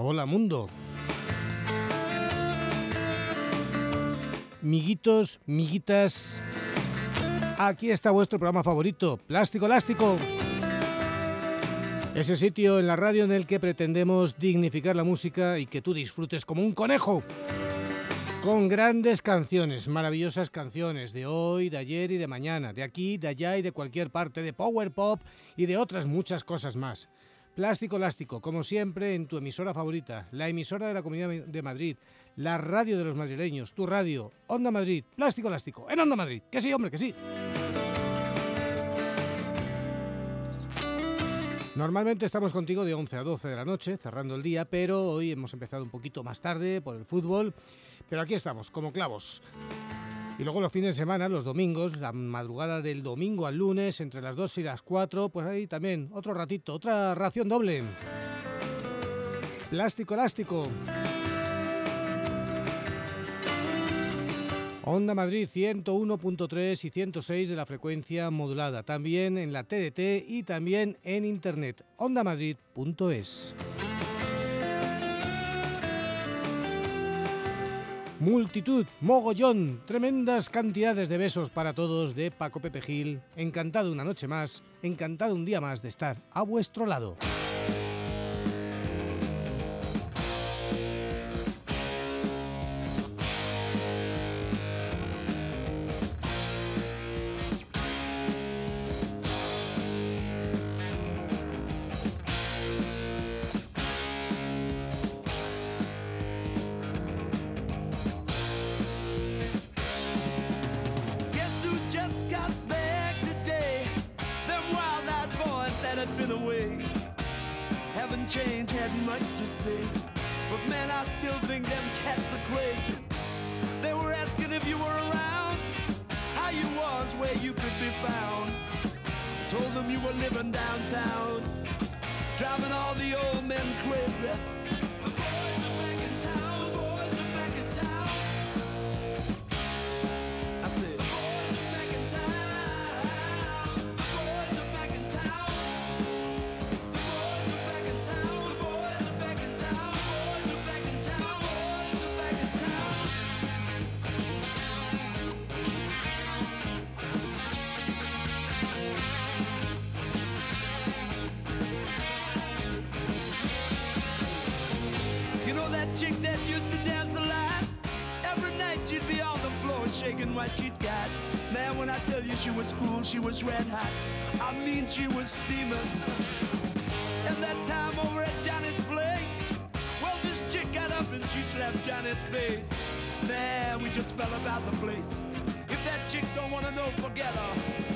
Hola mundo. Miguitos, miguitas, aquí está vuestro programa favorito, Plástico Elástico. Ese sitio en la radio en el que pretendemos dignificar la música y que tú disfrutes como un conejo. Con grandes canciones, maravillosas canciones de hoy, de ayer y de mañana, de aquí, de allá y de cualquier parte, de power pop y de otras muchas cosas más. Plástico Elástico, como siempre, en tu emisora favorita, la emisora de la Comunidad de Madrid, la radio de los madrileños, tu radio, Onda Madrid, Plástico Elástico, en Onda Madrid. Que sí, hombre, que sí. Normalmente estamos contigo de 11 a 12 de la noche, cerrando el día, pero hoy hemos empezado un poquito más tarde por el fútbol. Pero aquí estamos, como clavos. Y luego los fines de semana, los domingos, la madrugada del domingo al lunes, entre las 2 y las 4, pues ahí también otro ratito, otra ración doble. Plástico elástico. Onda Madrid 101.3 y 106 de la frecuencia modulada, también en la TDT y también en internet, ondamadrid.es. Multitud, mogollón, tremendas cantidades de besos para todos de Paco Pepe Gil. Encantado una noche más, encantado un día más de estar a vuestro lado. to. But man, I still think them cats are crazy. They were asking if you were around, how you was, where you could be found. I told them you were living downtown, driving all the old men crazy. She get Man when I tell you she was cool, she was red hot. I mean, she was steaming. And that time over at Johnny's place, well, this chick got up and she slapped Johnny's face. Man, we just fell about the place. If that chick don't wanna know, forget her.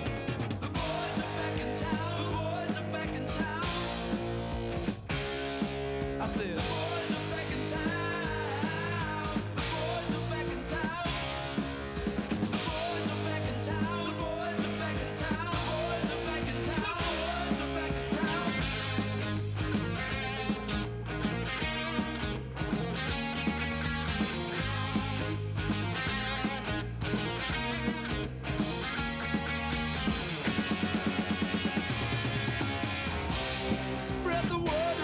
spread the word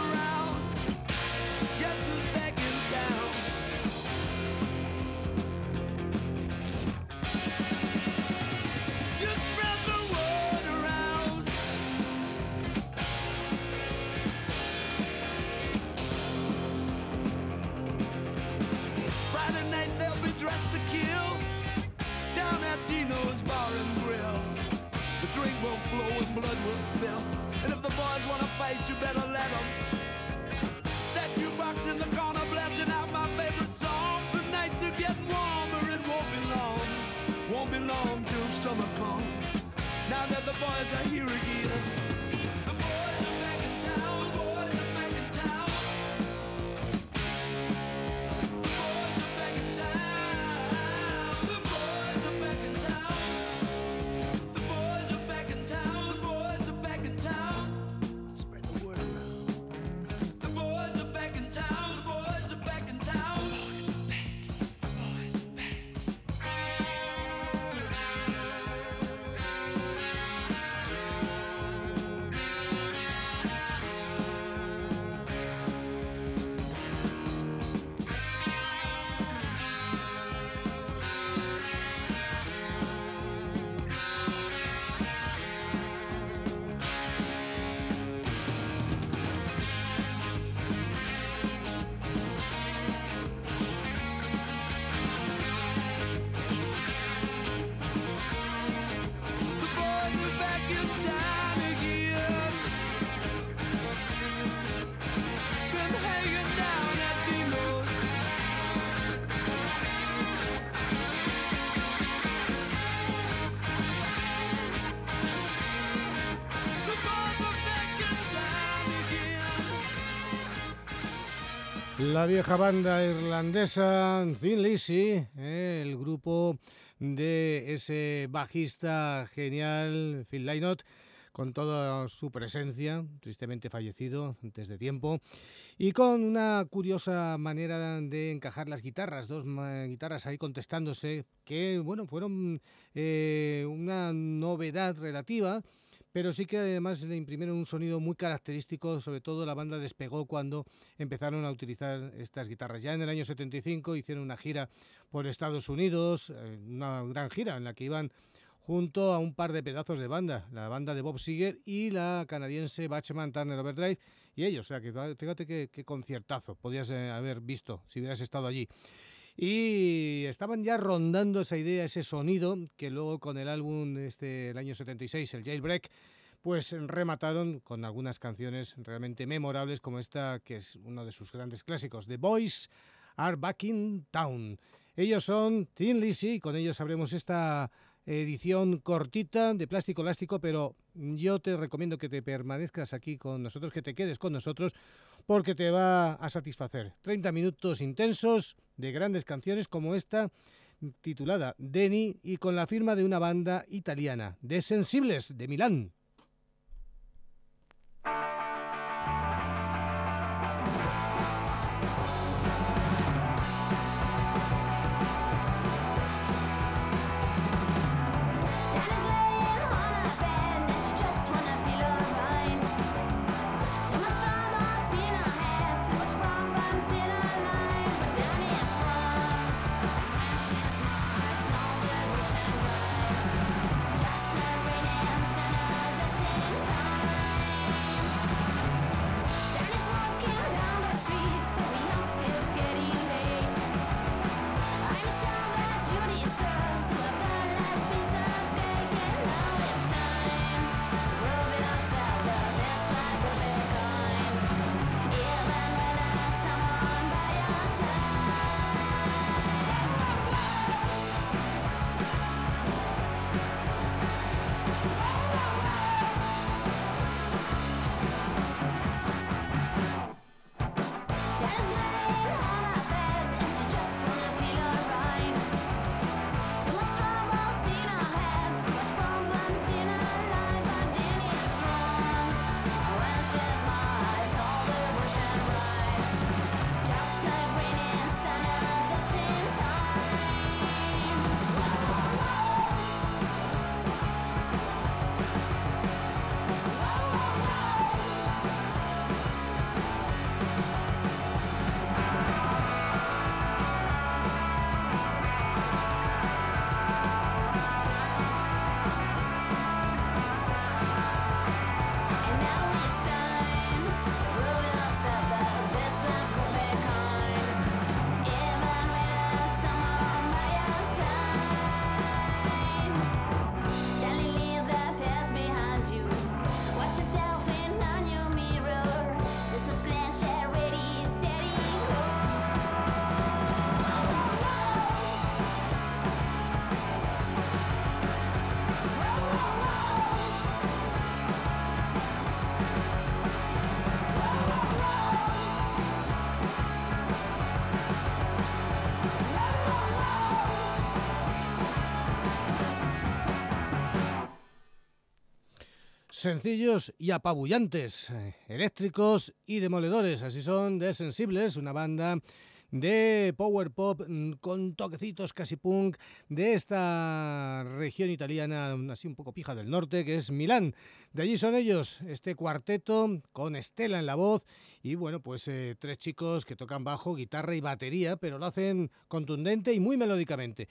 La vieja banda irlandesa Thin Lizzy, eh, el grupo de ese bajista genial Phil Lynott, con toda su presencia, tristemente fallecido antes de tiempo, y con una curiosa manera de encajar las guitarras, dos guitarras ahí contestándose, que bueno, fueron eh, una novedad relativa pero sí que además le imprimieron un sonido muy característico, sobre todo la banda despegó cuando empezaron a utilizar estas guitarras. Ya en el año 75 hicieron una gira por Estados Unidos, eh, una gran gira en la que iban junto a un par de pedazos de banda, la banda de Bob Seger y la canadiense Bachman Turner Overdrive y ellos, o sea que fíjate qué conciertazo podías eh, haber visto si hubieras estado allí. Y estaban ya rondando esa idea, ese sonido, que luego con el álbum este el año 76, el Jailbreak, pues remataron con algunas canciones realmente memorables como esta, que es uno de sus grandes clásicos, The Boys Are Back in Town. Ellos son Thin Lizzy y con ellos sabremos esta edición cortita de plástico elástico, pero yo te recomiendo que te permanezcas aquí con nosotros, que te quedes con nosotros, porque te va a satisfacer. 30 minutos intensos de grandes canciones como esta, titulada Deni, y con la firma de una banda italiana, de Sensibles, de Milán. Sencillos y apabullantes, eh, eléctricos y demoledores. Así son de Sensibles, una banda de power pop mm, con toquecitos casi punk de esta región italiana, así un poco pija del norte, que es Milán. De allí son ellos, este cuarteto con Estela en la voz y bueno, pues eh, tres chicos que tocan bajo, guitarra y batería, pero lo hacen contundente y muy melódicamente.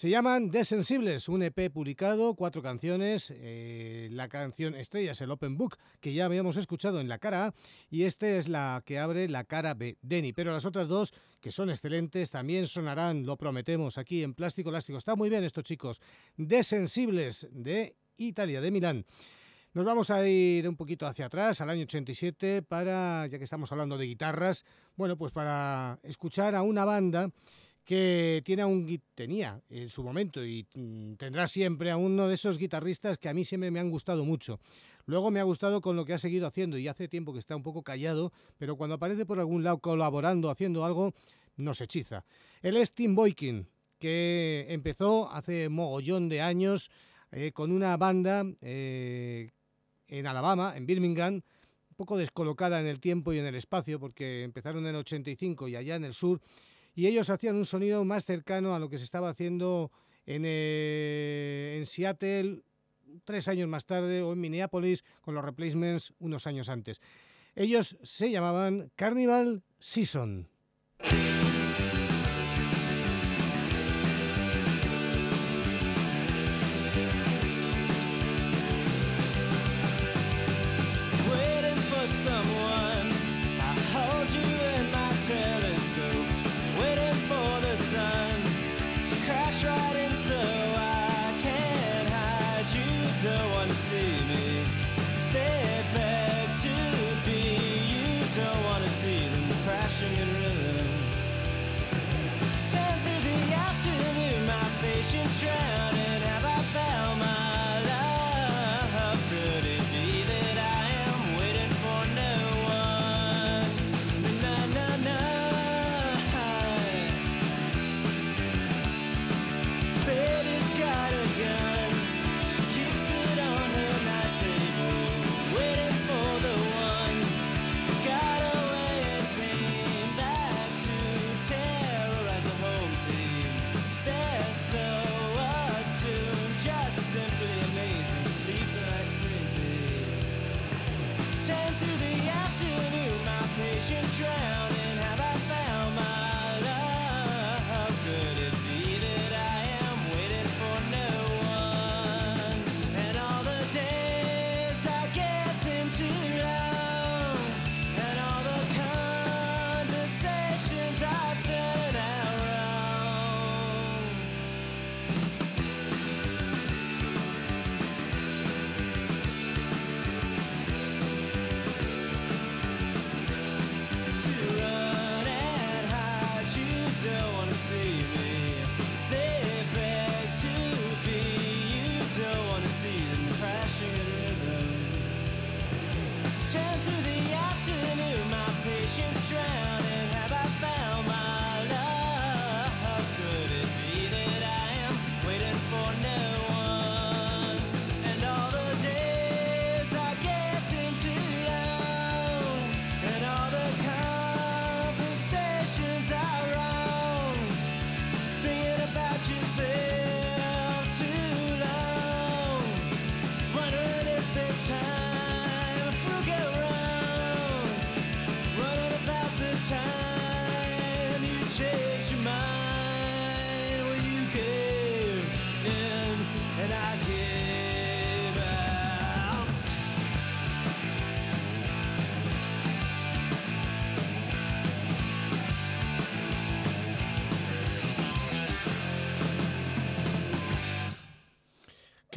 Se llaman Desensibles, un EP publicado, cuatro canciones. Eh, la canción estrella es el Open Book, que ya habíamos escuchado en la cara A, y esta es la que abre la cara B, Denny. Pero las otras dos, que son excelentes, también sonarán, lo prometemos, aquí en Plástico Elástico. Está muy bien estos chicos. Desensibles de Italia, de Milán. Nos vamos a ir un poquito hacia atrás, al año 87, para, ya que estamos hablando de guitarras, bueno, pues para escuchar a una banda que tiene un, tenía en su momento y mm, tendrá siempre a uno de esos guitarristas que a mí siempre me han gustado mucho. Luego me ha gustado con lo que ha seguido haciendo y hace tiempo que está un poco callado, pero cuando aparece por algún lado colaborando, haciendo algo, nos hechiza. Él es Tim Boykin, que empezó hace mogollón de años eh, con una banda eh, en Alabama, en Birmingham, un poco descolocada en el tiempo y en el espacio, porque empezaron en el 85 y allá en el sur, y ellos hacían un sonido más cercano a lo que se estaba haciendo en, eh, en Seattle tres años más tarde o en Minneapolis con los replacements unos años antes. Ellos se llamaban Carnival Season. try to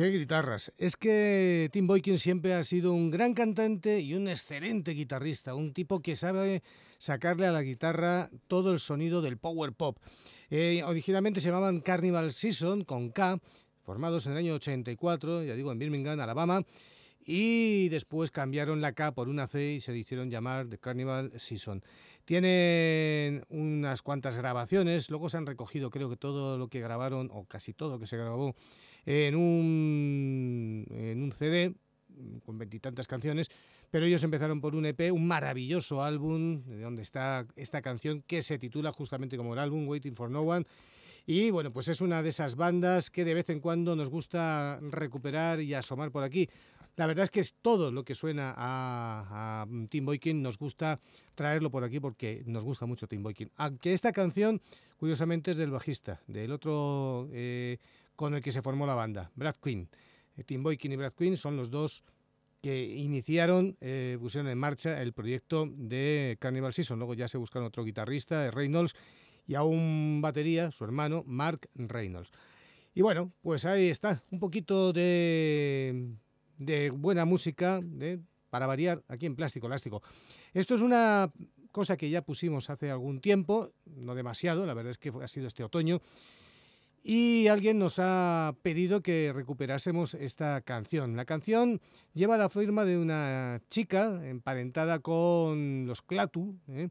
Qué guitarras. Es que Tim Boykin siempre ha sido un gran cantante y un excelente guitarrista, un tipo que sabe sacarle a la guitarra todo el sonido del power pop. Eh, originalmente se llamaban Carnival Season con K, formados en el año 84, ya digo, en Birmingham, Alabama, y después cambiaron la K por una C y se hicieron llamar The Carnival Season. Tienen unas cuantas grabaciones, luego se han recogido creo que todo lo que grabaron, o casi todo lo que se grabó, en un, en un CD con veintitantas canciones, pero ellos empezaron por un EP, un maravilloso álbum, donde está esta canción que se titula justamente como el álbum Waiting for No One. Y bueno, pues es una de esas bandas que de vez en cuando nos gusta recuperar y asomar por aquí. La verdad es que es todo lo que suena a, Tim Boykin, nos gusta traerlo por aquí porque nos gusta mucho Tim Boykin. Aunque esta canción, curiosamente, es del bajista, del otro eh, con el que se formó la banda, Brad Quinn. Eh, Tim Boykin y Brad Quinn son los dos que iniciaron, eh, pusieron en marcha el proyecto de Carnival Season. Luego ya se buscaron otro guitarrista, Reynolds, y a un batería, su hermano, Mark Reynolds. Y bueno, pues ahí está, un poquito de, de buena música, para variar, aquí en Plástico Elástico. Esto es una cosa que ya pusimos hace algún tiempo, no demasiado, la verdad es que ha sido este otoño, y alguien nos ha pedido que recuperásemos esta canción. La canción lleva la firma de una chica emparentada con los Clatu, ¿eh?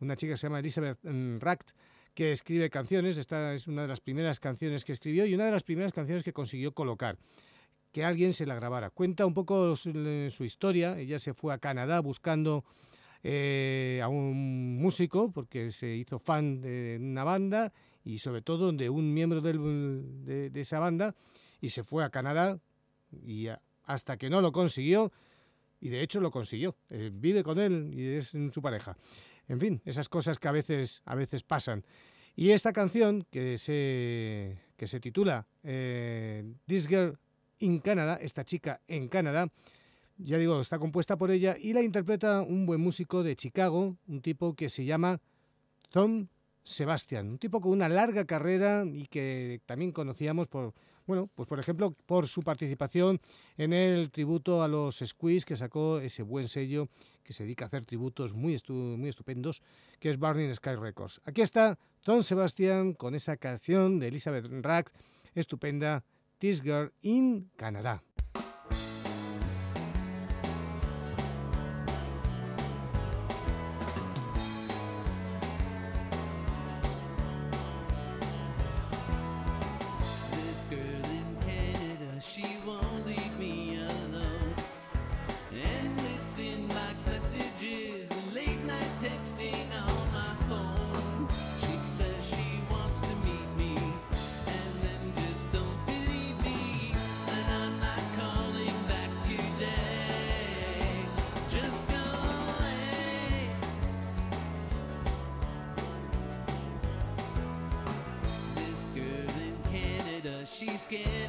una chica que se llama Elizabeth mm, Racht, que escribe canciones. Esta es una de las primeras canciones que escribió y una de las primeras canciones que consiguió colocar. Que alguien se la grabara. Cuenta un poco su, historia. Ella se fue a Canadá buscando eh, a un músico porque se hizo fan de una banda y sobre todo de un miembro de, esa banda y se fue a Canadá y hasta que no lo consiguió, y de hecho lo consiguió, eh, vive con él y es su pareja. En fin, esas cosas que a veces, a veces pasan. Y esta canción que se, que se titula eh, This Girl in Canada, esta chica en Canadá, ya digo, está compuesta por ella y la interpreta un buen músico de Chicago, un tipo que se llama Tom Sebastián, un tipo con una larga carrera y que también conocíamos por, bueno, pues por ejemplo, por su participación en el tributo a los Squeeze que sacó ese buen sello que se dedica a hacer tributos muy, muy estupendos, que es Burning Sky Records. Aquí está Tom Sebastián con esa canción de Elizabeth Rack, estupenda, This Girl in Canadá. skin.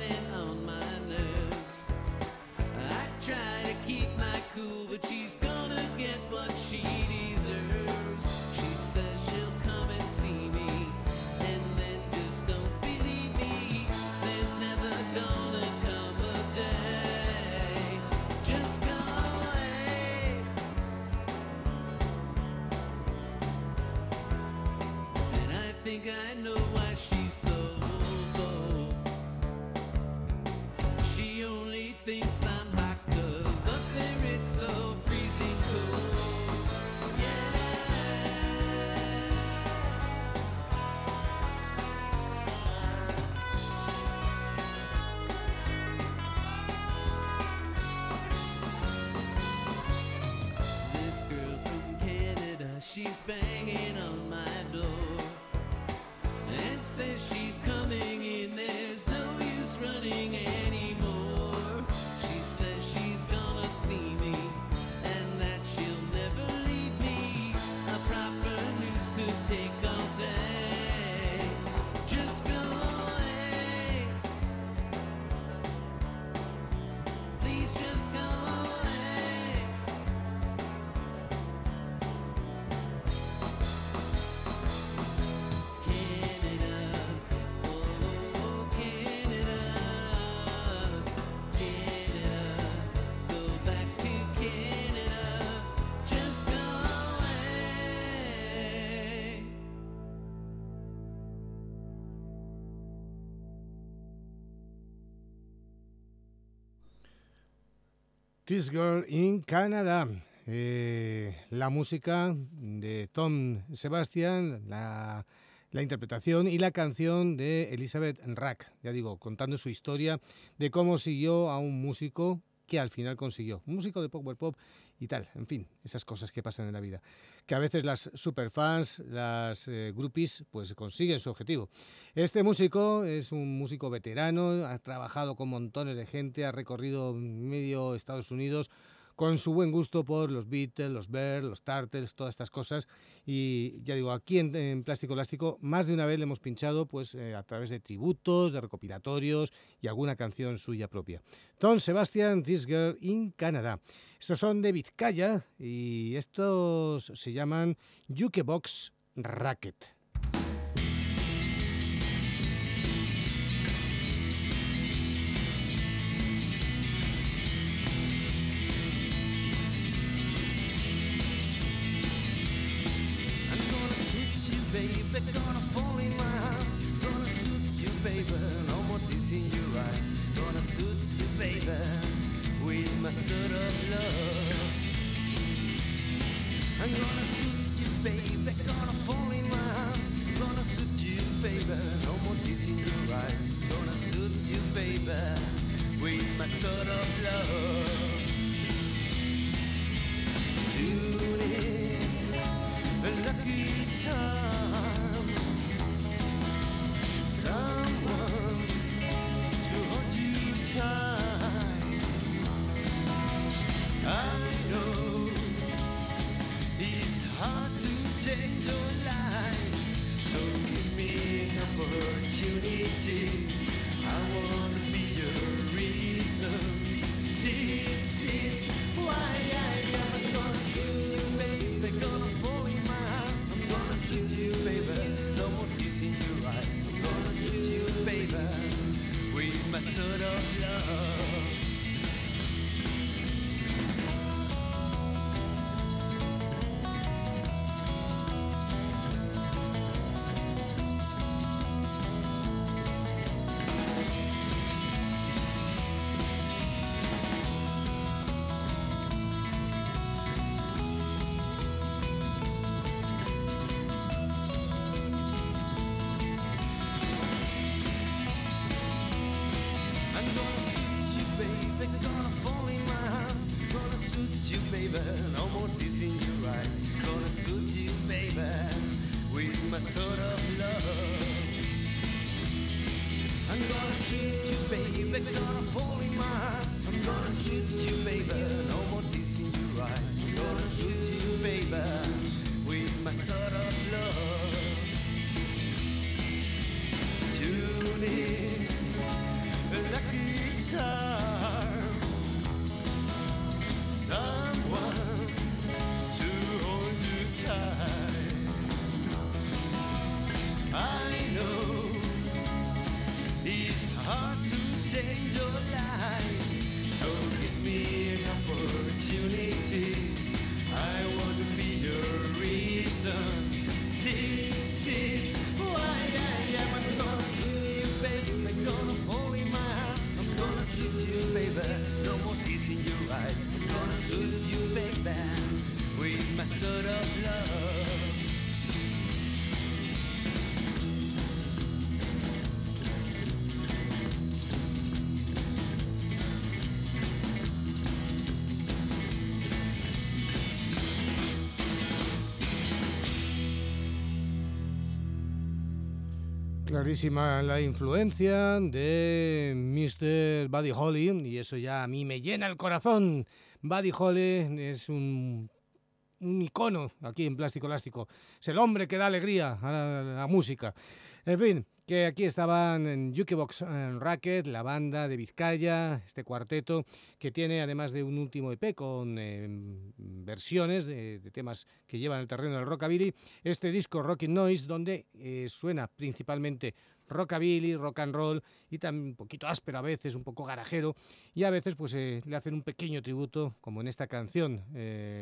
girl from Canada, she's banging on my door. And says she This Girl in Canada. Eh, la música de Tom Sebastian, la, interpretación y la canción de Elizabeth Rack, ya digo, contando su historia de cómo siguió a un músico que al final consiguió. Un músico de power pop y tal, en fin, esas cosas que pasan en la vida. Que a veces las superfans, las eh, groupies, pues consiguen su objetivo. Este músico es un músico veterano, ha trabajado con montones de gente, ha recorrido medio Estados Unidos con su buen gusto por los Beatles, los Bears, los Tartles, todas estas cosas. Y ya digo, aquí en, Plástico Elástico más de una vez le hemos pinchado pues, eh, a través de tributos, de recopilatorios y alguna canción suya propia. Tom Sebastian, This Girl in Canada. Estos son de Vizcaya y estos se llaman Jukebox Racket. Baby, gonna fall in my arms, gonna suit you baby. No more tears in your eyes. Gonna suit you, baby, with my sort of love. I'm gonna suit you, baby. Gonna fall in my arms. Gonna suit you, baby. No more tears in your eyes. Gonna suit you, baby, with my sort of love. Tune a lucky time. Suit you, baby. No more tears in your eyes. Gonna suit you, baby, with my sort of love. Tune in lucky charm. Clarísima la influencia de Mr. Buddy Holly y eso ya a mí me llena el corazón. Buddy Holly es un, icono aquí en Plástico Elástico. Es el hombre que da alegría a la música. En fin, que aquí estaban en Jukebox Racket, la banda de Vizcaya, este cuarteto que tiene además de un último EP con eh, versiones de, temas que llevan el terreno del rockabilly, este disco Rockin' Noise donde eh, suena principalmente rockabilly, rock and roll y también un poquito áspero a veces, un poco garajero y a veces pues eh, le hacen un pequeño tributo como en esta canción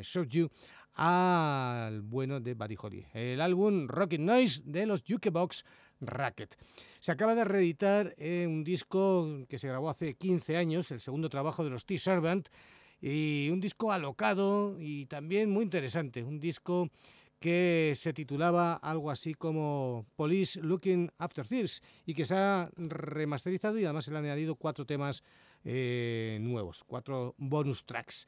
Show You al bueno de Buddy Holly. El álbum Rockin' Noise de los Jukebox Racket. Se acaba de reeditar eh, un disco que se grabó hace 15 años, el segundo trabajo de los T-Servant, y un disco alocado y también muy interesante, un disco que se titulaba algo así como Police Looking After Thieves y que se ha remasterizado y además se le han añadido cuatro temas eh, nuevos, cuatro bonus tracks.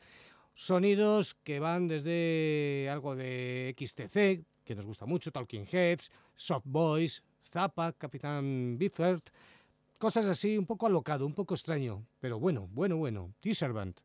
Sonidos que van desde algo de XTC, que nos gusta mucho, Talking Heads, Soft Boys, Zappa, Capitán Biffert, cosas así, un poco alocado, un poco extraño, pero bueno, bueno, bueno. T-Servant.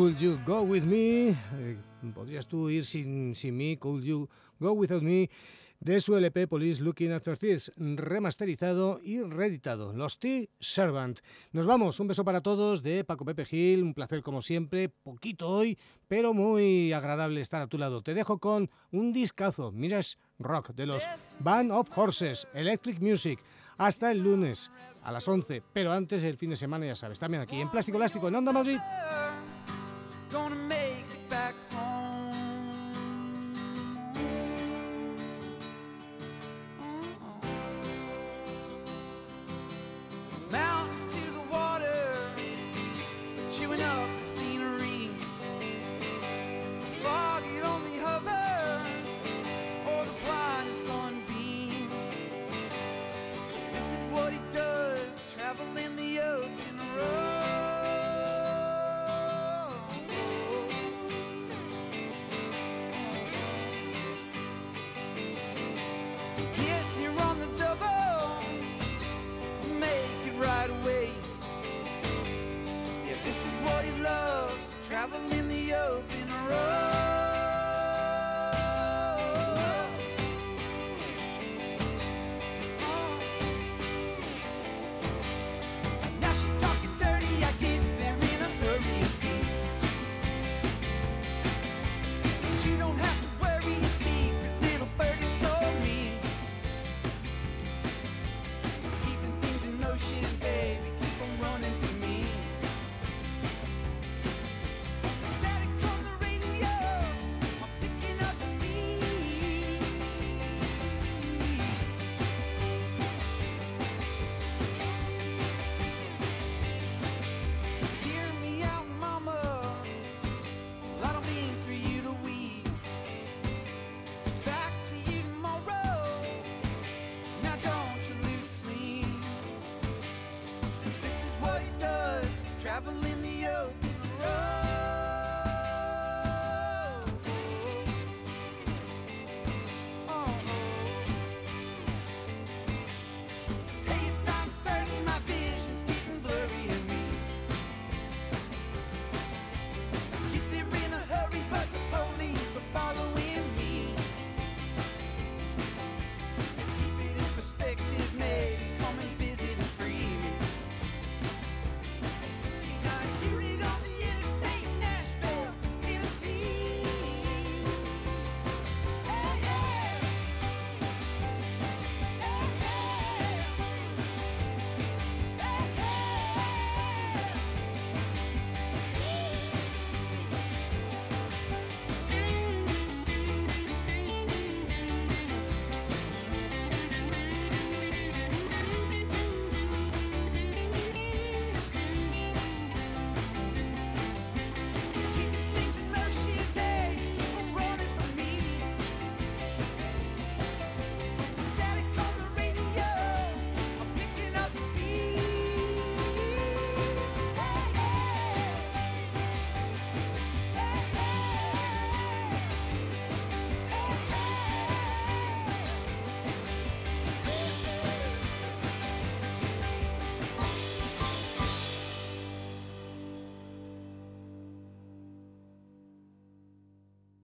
Could You Go With Me? Eh, ¿Podrías tú ir sin, sin mí? Could You Go Without Me? De su LP Police Looking After Thieves, remasterizado y reeditado. Los T-Servant. Nos vamos. Un beso para todos de Paco Pepe Gil. Un placer como siempre. Poquito hoy, pero muy agradable estar a tu lado. Te dejo con un discazo. Miras Rock de los Band of Horses, Electric Music. Hasta el lunes a las 11, pero antes el fin de semana, ya sabes, también aquí en Plástico Elástico en Onda Madrid. gonna make